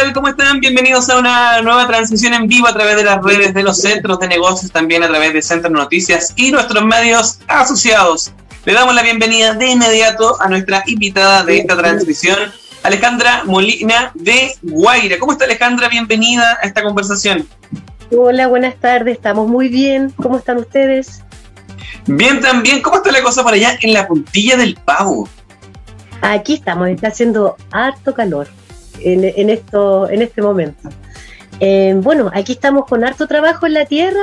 están? Bienvenidos a una nueva transmisión en vivo a través de las redes de los centros de negocios, también a través de Centro Noticias y nuestros medios asociados. Le damos la bienvenida de inmediato a nuestra invitada de esta transmisión, Alejandra Molina de Guaira. ¿Cómo está Alejandra? Bienvenida a esta conversación. Hola, buenas tardes, estamos muy bien. ¿Cómo están ustedes? Bien también. ¿Cómo está la cosa por allá en la puntilla del pavo? Aquí estamos, está haciendo harto calor en, esto, en este momento. Eh, bueno, aquí estamos con harto trabajo en la tierra.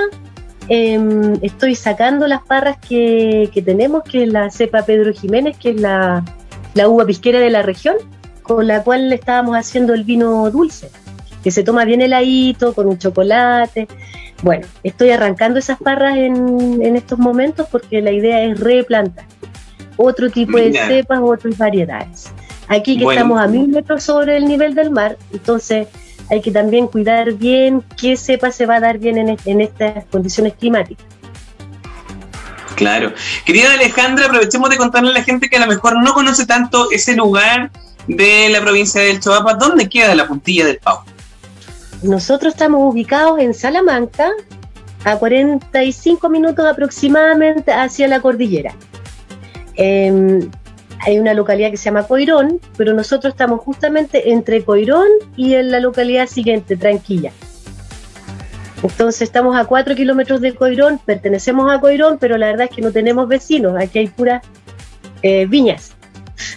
Em, estoy sacando las parras que, tenemos, que es la cepa Pedro Jiménez, que es la, la uva pisquera de la región, con la cual estábamos haciendo el vino dulce, que se toma bien heladito, con un chocolate. Bueno, estoy arrancando esas parras en, en estos momentos porque la idea es replantar otro tipo de cepas, otras variedades. Aquí que estamos a mil metros sobre el nivel del mar, entonces hay que también cuidar bien qué cepa se va a dar bien en, estas condiciones climáticas. Claro. Querida Alejandra, aprovechemos de contarle a la gente que a lo mejor no conoce tanto ese lugar de la provincia del Choapa. ¿Dónde queda la puntilla del Pau? Nosotros estamos ubicados en Salamanca, a 45 minutos aproximadamente hacia la cordillera. Eh, hay una localidad que se llama Coirón, pero nosotros estamos justamente entre Coirón y en la localidad siguiente, Tranquilla. Entonces estamos a cuatro kilómetros de Coirón, pertenecemos a Coirón, pero la verdad es que no tenemos vecinos, aquí hay puras eh, viñas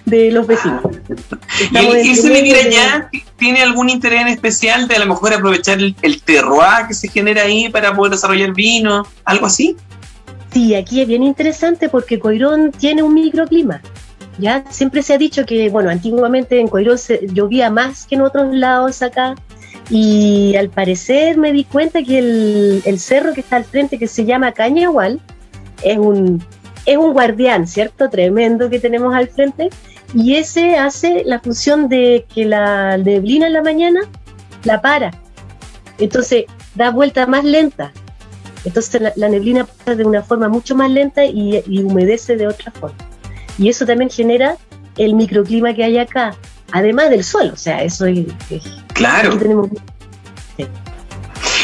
de los vecinos. ¿Y ese vivir allá tiene algún interés en especial de a lo mejor aprovechar el, el terroir que se genera ahí para poder desarrollar vino, algo así? Sí, aquí es bien interesante porque Coirón tiene un microclima. Ya siempre se ha dicho que, bueno, antiguamente en Coirón llovía más que en otros lados acá. Y al parecer me di cuenta que el, cerro que está al frente, que se llama Cañagual, es un, es un guardián, ¿cierto? Tremendo que tenemos al frente. Y ese hace la función de que la neblina en la mañana la para. Entonces da vuelta más lenta. Entonces la, neblina pasa de una forma mucho más lenta y, humedece de otra forma. Y eso también genera el microclima que hay acá, además del suelo. O sea, eso es... claro.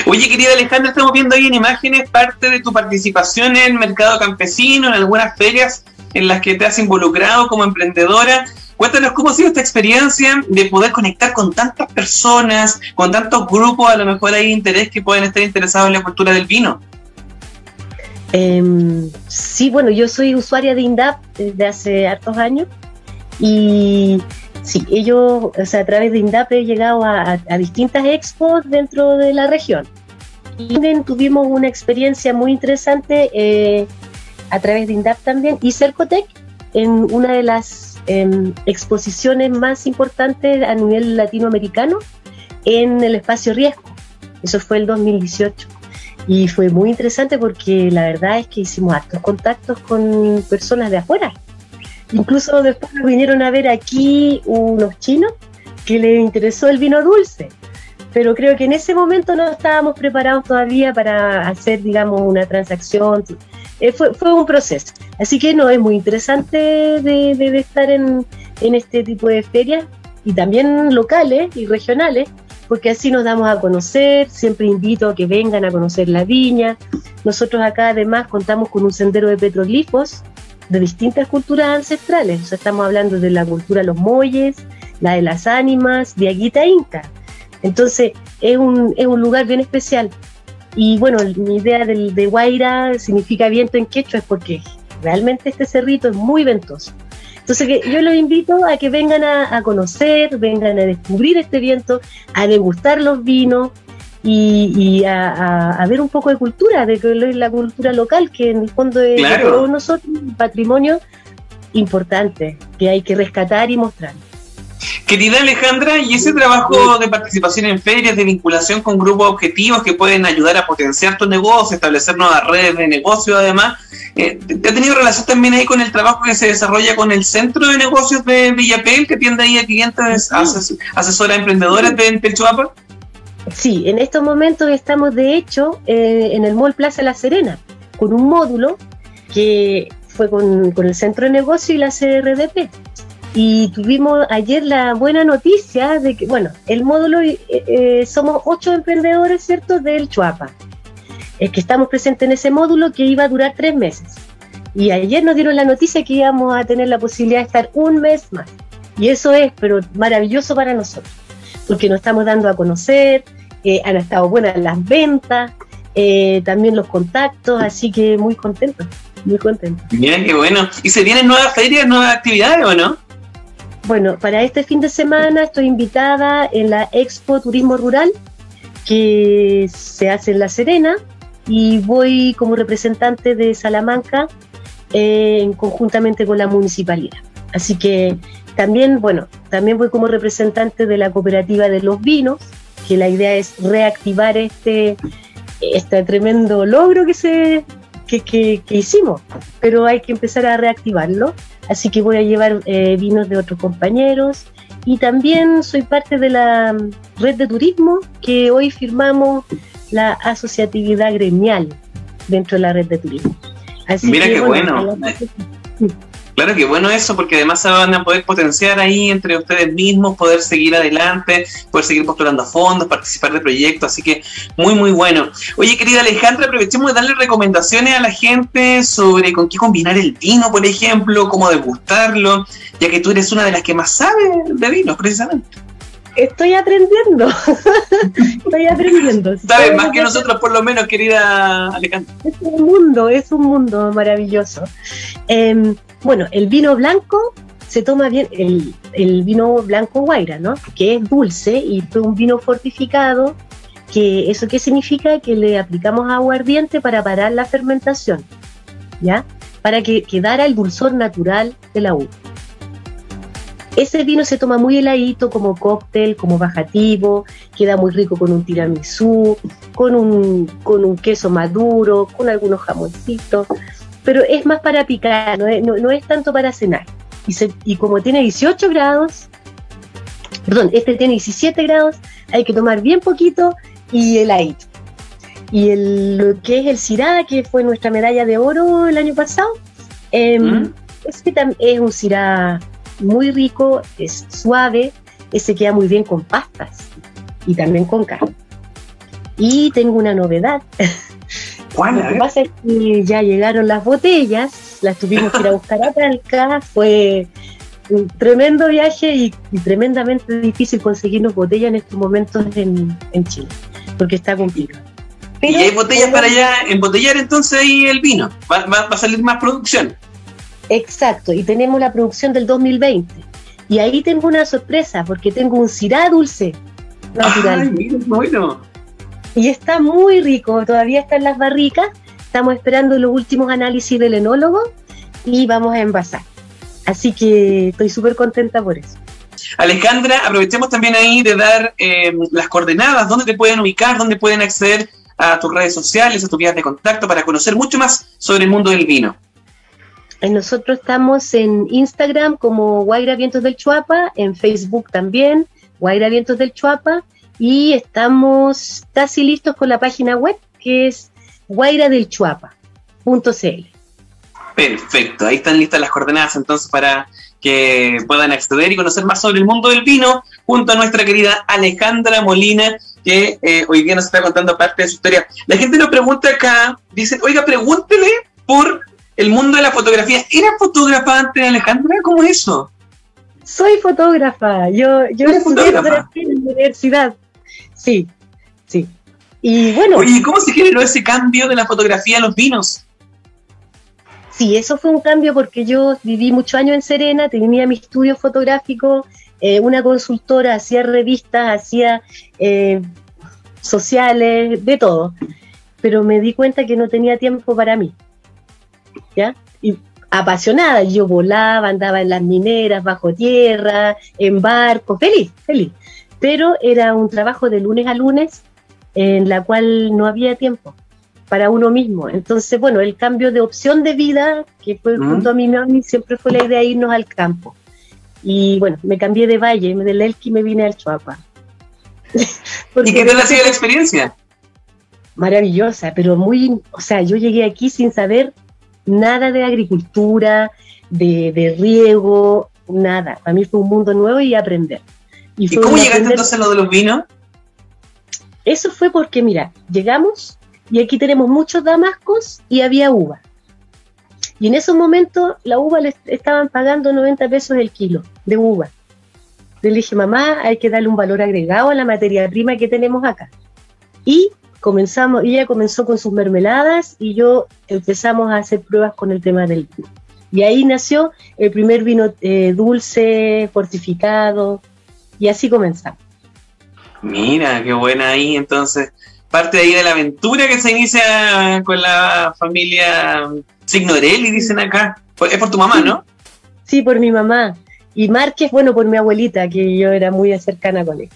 Oye, querida Alejandra, estamos viendo ahí en imágenes parte de tu participación en el mercado campesino, en algunas ferias en las que te has involucrado como emprendedora. Cuéntanos cómo ha sido esta experiencia de poder conectar con tantas personas, con tantos grupos, a lo mejor hay interés que pueden estar interesados en la cultura del vino. Em, sí, bueno, yo soy usuaria de INDAP desde hace hartos años y sí, ellos, o sea, a través de INDAP he llegado a, distintas expos dentro de la región. Y tuvimos una experiencia muy interesante eh, a través de INDAP también y Cercotec en una de las exposiciones más importantes a nivel latinoamericano en el espacio riesgo. Eso fue el 2018. Y fue muy interesante porque la verdad es que hicimos actos contactos con personas de afuera. Incluso después nos vinieron a ver aquí unos chinos que les interesó el vino dulce. Pero creo que en ese momento no estábamos preparados todavía para hacer, digamos, una transacción. Eh, fue, fue un proceso. Así que no, es muy interesante de, estar en, este tipo de ferias y también locales y regionales, porque así nos damos a conocer, siempre invito a que vengan a conocer la viña. Nosotros acá además contamos con un sendero de petroglifos de distintas culturas ancestrales, o sea, estamos hablando de la cultura de los molles, la de las ánimas, de Aguita Inca. Entonces, es un, es un lugar bien especial. Y bueno, mi idea de, de Guaira significa viento en quechua, es porque realmente este cerrito es muy ventoso. Entonces que yo los invito a que vengan a, conocer, vengan a descubrir este viento, a degustar los vinos y, a, ver un poco de cultura, de la cultura local, que en el fondo es todos nosotros un patrimonio importante que hay que rescatar y mostrar. Querida Alejandra, ¿y ese trabajo de participación en ferias, de vinculación con grupos objetivos que pueden ayudar a potenciar tu negocio, establecer nuevas redes de negocio además, eh, ¿te ha tenido relación también ahí con el trabajo que se desarrolla con el Centro de Negocios de Villapel, que atiende ahí a clientes, asesora a emprendedores de Pechuapa? Sí, en estos momentos estamos de hecho eh, en el Mall Plaza La Serena, con un módulo que fue con, con el Centro de Negocio y la CRDP y tuvimos ayer la buena noticia de que, bueno, el módulo, eh, eh, somos ocho emprendedores, ¿cierto?, del Chuapa, es que estamos presentes en ese módulo que iba a durar tres meses. Y ayer nos dieron la noticia que íbamos a tener la posibilidad de estar un mes más. Y eso es, pero maravilloso para nosotros, porque nos estamos dando a conocer, eh, han estado buenas las ventas, eh, también los contactos, así que muy contento, muy contento. Bien, qué bueno. ¿Y se vienen nuevas ferias, nuevas actividades o no? Bueno, para este fin de semana estoy invitada en la Expo Turismo Rural que se hace en La Serena y voy como representante de Salamanca eh, conjuntamente con la municipalidad. Así que también, bueno, también voy como representante de la cooperativa de los vinos, que la idea es reactivar este, este tremendo logro que, se, que, hicimos, pero hay que empezar a reactivarlo. Así que voy a llevar eh, vinos de otros compañeros y también soy parte de la mm, red de turismo que hoy firmamos la asociatividad gremial dentro de la red de turismo. Mira qué bueno. Claro que bueno eso, porque además se van a poder potenciar ahí entre ustedes mismos, poder seguir adelante, poder seguir postulando fondos, participar de proyectos, así que muy, muy bueno. Oye, querida Alejandra, aprovechemos de darle recomendaciones a la gente sobre con qué combinar el vino, por ejemplo, cómo degustarlo, ya que tú eres una de las que más sabe de vinos, precisamente. Estoy aprendiendo, estoy aprendiendo. Sabes más que nosotros, por lo menos, querida Alejandra. Es un mundo, es un mundo maravilloso. Eh, bueno, el vino blanco se toma bien, el, vino blanco Guaira, ¿no? Que es dulce y fue un vino fortificado. Que, ¿Eso qué significa? Que le aplicamos aguardiente para parar la fermentación, ¿ya? Para que quedara el dulzor natural de la uva. Ese vino se toma muy heladito como cóctel, como bajativo, queda muy rico con un tiramisú, con un, con un queso maduro, con algunos jamoncitos pero es más para picar, no es, tanto para cenar. Y, y como tiene 18 grados, perdón, este tiene 17 grados, hay que tomar bien poquito y el heladito. Y el, lo que es el Syrah, que fue nuestra medalla de oro el año pasado, eh, es, es un Syrah muy rico, es suave, ese queda muy bien con pastas y también con carne. Y tengo una novedad. Lo que pasa es que ya llegaron las botellas, las tuvimos que ir a buscar a Talca, fue un tremendo viaje y, tremendamente difícil conseguirnos botellas en estos momentos en, Chile, porque está complicado. y hay botellas para allá, embotellar entonces ahí el vino, va, a salir más producción. Exacto, y tenemos la producción del 2020. Y ahí tengo una sorpresa, porque tengo un cirá dulce natural. Ay, mira, bueno y está muy rico, todavía está en las barricas, estamos esperando los últimos análisis del enólogo y vamos a envasar. Así que estoy súper contenta por eso. Alejandra, aprovechemos también ahí de dar eh, las coordenadas, dónde te pueden ubicar, dónde pueden acceder a tus redes sociales, a tus vías de contacto para conocer mucho más sobre el mundo del vino. Eh, nosotros estamos en Instagram como Guaira Vientos del Chuapa, en Facebook también, Guaira Vientos del Chuapa, y estamos casi listos con la página web que es guairadelchuapa.cl. Perfecto, ahí están listas las coordenadas entonces para que puedan acceder y conocer más sobre el mundo del vino junto a nuestra querida Alejandra Molina que eh, hoy día nos está contando parte de su historia. La gente nos pregunta acá, dice, oiga, pregúntele por el mundo de la fotografía. ¿Era fotógrafa antes, Alejandra? ¿Cómo es eso? Soy fotógrafa, yo, yo estudié fotografía en la universidad. Sí, sí. Y bueno. Oye, ¿cómo se generó ese cambio de la fotografía a los vinos? Sí, eso fue un cambio porque yo viví muchos años en Serena, tenía mi estudio fotográfico, eh, una consultora, hacía revistas, hacía eh, sociales, de todo. Pero me di cuenta que no tenía tiempo para mí. ¿Ya? Y apasionada, yo volaba, andaba en las mineras, bajo tierra, en barco, feliz, feliz pero era un trabajo de lunes a lunes en la cual no había tiempo para uno mismo. Entonces, bueno, el cambio de opción de vida, que fue junto a mi mami, siempre fue la idea de irnos al campo. Y bueno, me cambié de valle, del Elqui me vine al Chuapa. ¿Y qué tal ha sido la experiencia? Maravillosa, pero muy, o sea, yo llegué aquí sin saber nada de agricultura, de, de riego, nada. Para mí fue un mundo nuevo y aprender. ¿Y, cómo llegaste entonces a lo de los vinos? Eso fue porque, mira, llegamos y aquí tenemos muchos damascos y había uva. Y en esos momentos la uva le estaban pagando 90 pesos el kilo de uva. Le dije, mamá, hay que darle un valor agregado a la materia prima que tenemos acá. Y comenzamos, ella comenzó con sus mermeladas y yo empezamos a hacer pruebas con el tema del vino. Y ahí nació el primer vino eh, dulce, fortificado, y así comenzamos. Mira, qué buena ahí, entonces, parte de ahí de la aventura que se inicia con la familia Signorelli, dicen acá. Es por tu mamá, ¿no? Sí, por mi mamá. Y Márquez, bueno, por mi abuelita, que yo era muy cercana con él.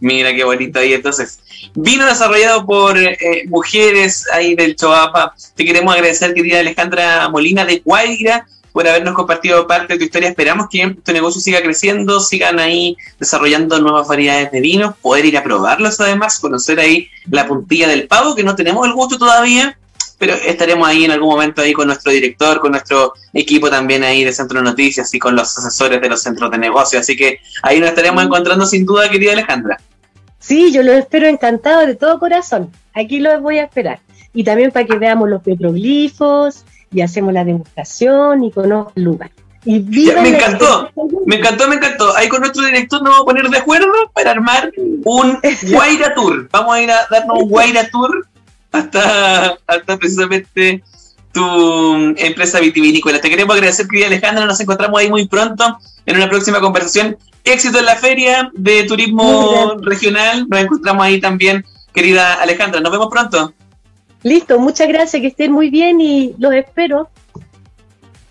Mira qué bonito ahí. Entonces, vino desarrollado por eh, mujeres ahí del Choapa. Te queremos agradecer, querida Alejandra Molina de Guaira, por habernos compartido parte de tu historia. Esperamos que tu negocio siga creciendo, sigan ahí desarrollando nuevas variedades de vinos, poder ir a probarlos además, conocer ahí la puntilla del pavo, que no tenemos el gusto todavía, pero estaremos ahí en algún momento ahí con nuestro director, con nuestro equipo también ahí de Centro de Noticias y con los asesores de los centros de negocio. Así que ahí nos estaremos encontrando sin duda, querida Alejandra. Sí, yo los espero encantado de todo corazón. Aquí los voy a esperar. Y también para que veamos los petroglifos y hacemos la demostración y conozcan el lugar. Y me encantó, me encantó, me encantó. Ahí con nuestro director nos vamos a poner de acuerdo para armar un Guaira Tour. Vamos a ir a darnos un Guaira Tour hasta, hasta precisamente tu empresa vitivinícola. Te queremos agradecer, querida Alejandra. Nos encontramos ahí muy pronto en una próxima conversación. Éxito en la feria de turismo regional. Nos encontramos ahí también, querida Alejandra. Nos vemos pronto. Listo, muchas gracias, que estén muy bien y los espero.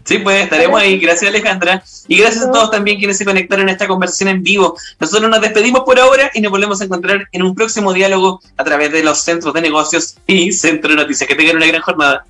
Sí, pues estaremos ahí. Gracias, Alejandra. Y gracias a todos también quienes se conectaron a esta conversación en vivo. Nosotros nos despedimos por ahora y nos volvemos a encontrar en un próximo diálogo a través de los centros de negocios y Centro de Noticias. Que tengan una gran jornada.